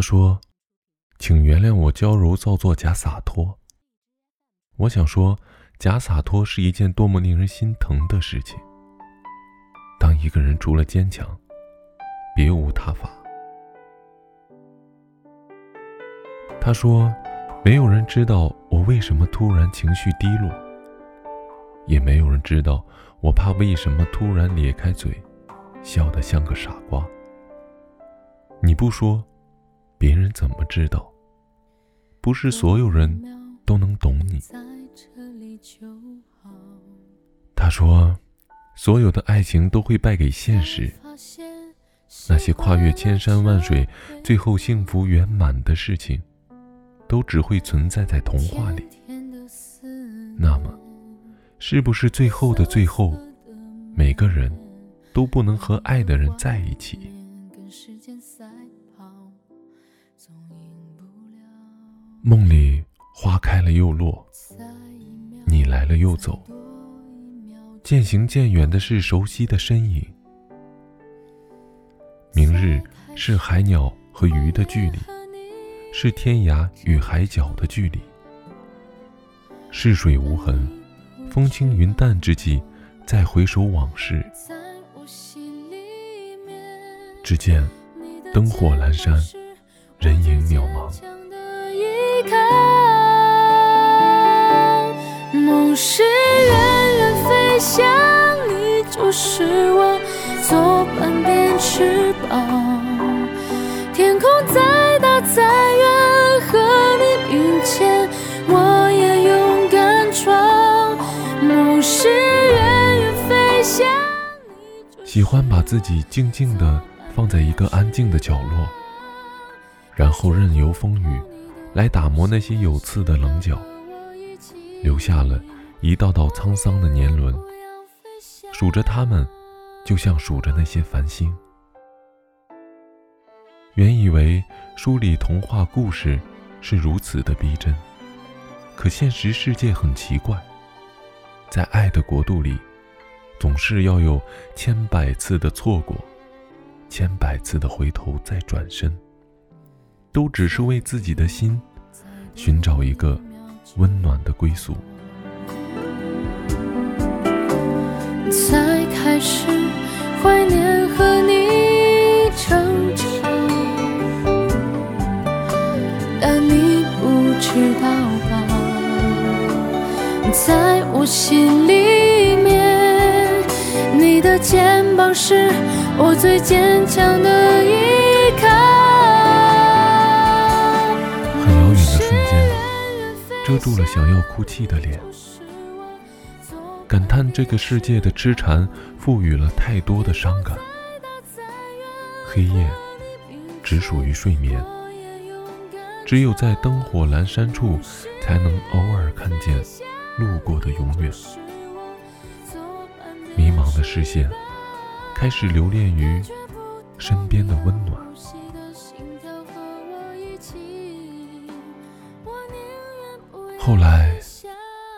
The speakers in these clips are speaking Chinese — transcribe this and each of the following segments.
他说：“请原谅我娇柔造作假洒脱。”我想说，假洒脱是一件多么令人心疼的事情。当一个人除了坚强，别无他法。他说：“没有人知道我为什么突然情绪低落，也没有人知道我怕为什么突然咧开嘴，笑得像个傻瓜。你不说，别人怎么知道？不是所有人都能懂你。”他说：“所有的爱情都会败给现实，那些跨越千山万水，最后幸福圆满的事情。”都只会存在在童话里。那么，是不是最后的最后，每个人都不能和爱的人在一起？梦里花开了又落，你来了又走，渐行渐远的是熟悉的身影。明日是海鸟和鱼的距离。是天涯与海角的距离。逝水无痕，风轻云淡之际，再回首往事，只见灯火阑珊，人影渺茫。梦是远远飞翔，你就是我左半边翅膀。天空再大再远，和你并肩，我也勇敢闯。梦是远远飞翔。喜欢把自己静静地放在一个安静的角落，然后任由风雨来打磨那些有刺的棱角，留下了一道道沧桑的年轮。数着它们，就像数着那些繁星。原以为书里童话故事是如此的逼真，可现实世界很奇怪，在爱的国度里，总是要有千百次的错过，千百次的回头再转身，都只是为自己的心寻找一个温暖的归宿。才开始怀念和你成长。但你不知道吧，在我心里面，你的肩膀是我最坚强的遮住了想要哭泣的脸，感叹这个世界的痴缠赋予了太多的伤感。黑夜只属于睡眠。只有在灯火阑珊处，才能偶尔看见路过的永远。迷茫的视线开始留恋于身边的温暖。后来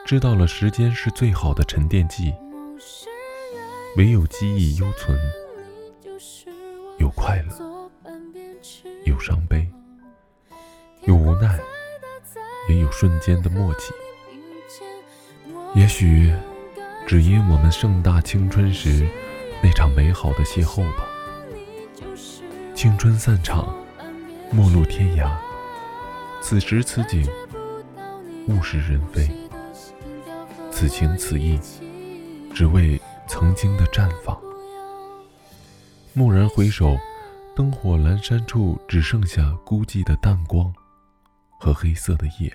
知道了，时间是最好的沉淀剂，唯有记忆犹存，有快乐，有伤悲。有无奈，也有瞬间的默契。也许，只因我们盛大青春时那场美好的邂逅吧。青春散场，陌路天涯。此时此景，物是人非。此情此意，只为曾经的绽放。蓦然回首，灯火阑珊处，只剩下孤寂的淡光。和黑色的夜。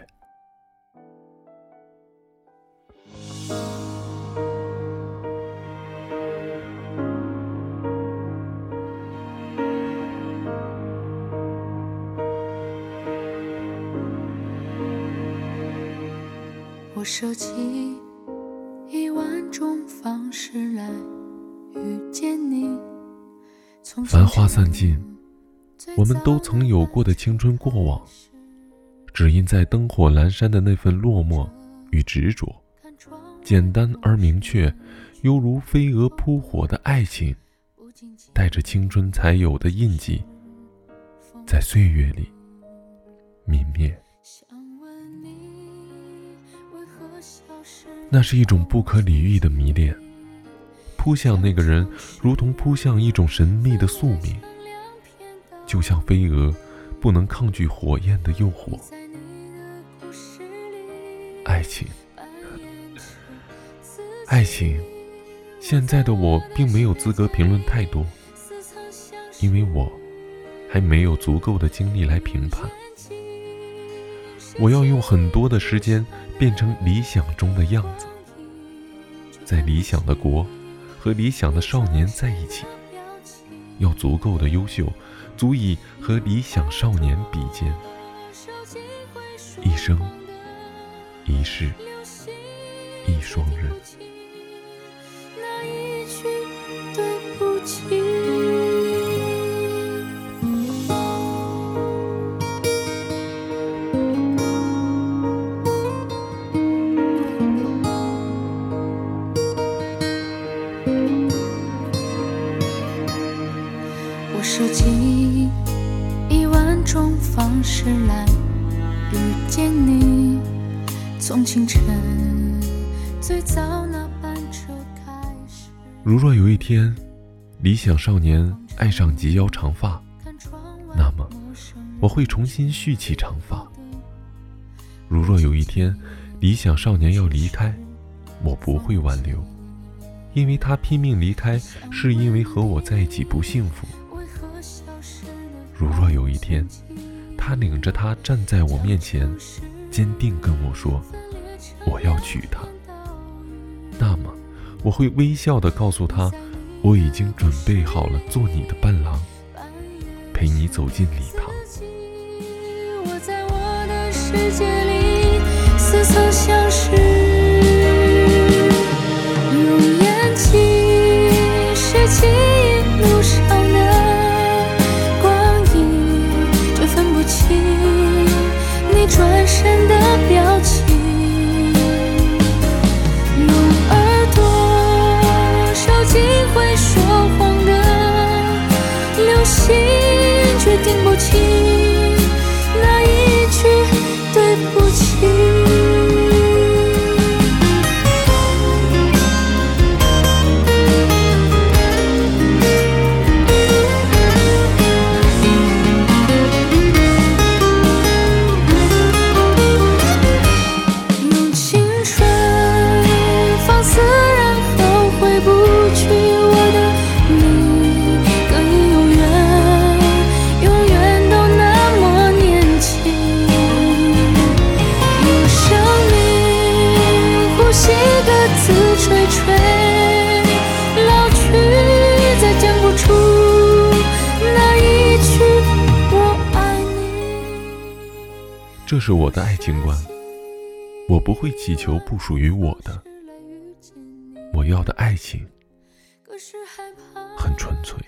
我设计一万种方式来遇见你。繁花散尽，我们都曾有过的青春过往。只因在灯火阑珊的那份落寞与执着，简单而明确，犹如飞蛾扑火的爱情，带着青春才有的印记，在岁月里泯灭。那是一种不可理喻的迷恋，扑向那个人，如同扑向一种神秘的宿命，就像飞蛾不能抗拒火焰的诱惑。爱情，爱情，现在的我并没有资格评论太多，因为我还没有足够的精力来评判。我要用很多的时间变成理想中的样子，在理想的国和理想的少年在一起，要足够的优秀，足以和理想少年比肩，一生一世一双人。种方式来遇见你，从清晨最早那班车开始。如若有一天，理想少年爱上及腰长发，那么我会重新蓄起长发。如若有一天，理想少年要离开，我不会挽留，因为他拼命离开，是因为和我在一起不幸福。天，他领着她站在我面前，坚定跟我说：“我要娶她。”那么，我会微笑的告诉他：“我已经准备好了做你的伴郎，陪你走进礼堂。”我在我的世界里似曾相识。心却听不清。这是我的爱情观，我不会祈求不属于我的。我要的爱情很纯粹。